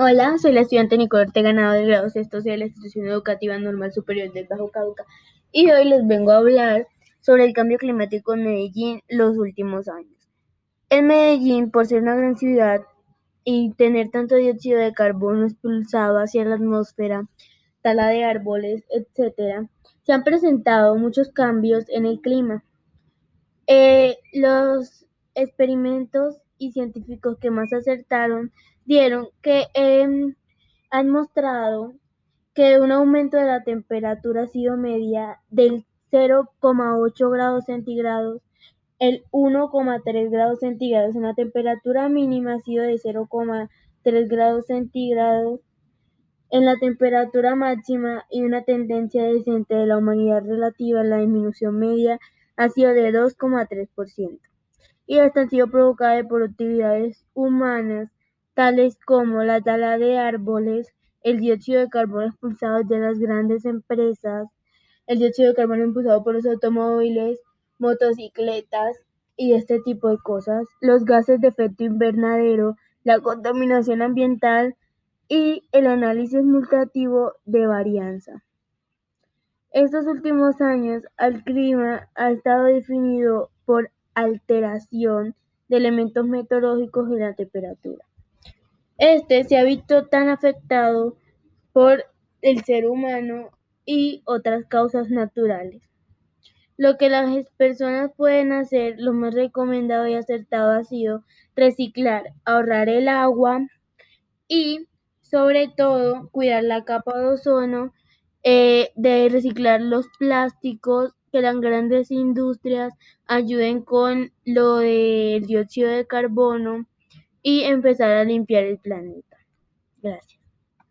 Hola, soy la estudiante Nicole Ortega, ganadora del grado sexto de la Institución Educativa Normal Superior del Bajo Cauca y hoy les vengo a hablar sobre el cambio climático en Medellín los últimos años. En Medellín, por ser una gran ciudad y tener tanto dióxido de carbono expulsado hacia la atmósfera, tala de árboles, etc., se han presentado muchos cambios en el clima. Eh, los experimentos y científicos que más acertaron dieron que em, han mostrado que un aumento de la temperatura ha sido media del 0,8 grados centígrados, el 1,3 grados centígrados, una temperatura mínima ha sido de 0,3 grados centígrados en la temperatura máxima y una tendencia descendente de la humanidad relativa a la disminución media ha sido de 2,3%. Y esta ha sido provocada por actividades humanas tales como la tala de árboles, el dióxido de carbono expulsado de las grandes empresas, el dióxido de carbono impulsado por los automóviles, motocicletas y este tipo de cosas, los gases de efecto invernadero, la contaminación ambiental y el análisis multativo de varianza. Estos últimos años, el clima ha estado definido por alteración de elementos meteorológicos y la temperatura. Este se ha visto tan afectado por el ser humano y otras causas naturales. Lo que las personas pueden hacer, lo más recomendado y acertado ha sido reciclar, ahorrar el agua y sobre todo cuidar la capa de ozono eh, de reciclar los plásticos, que las grandes industrias ayuden con lo del dióxido de carbono y empezar a limpiar el planeta. Gracias.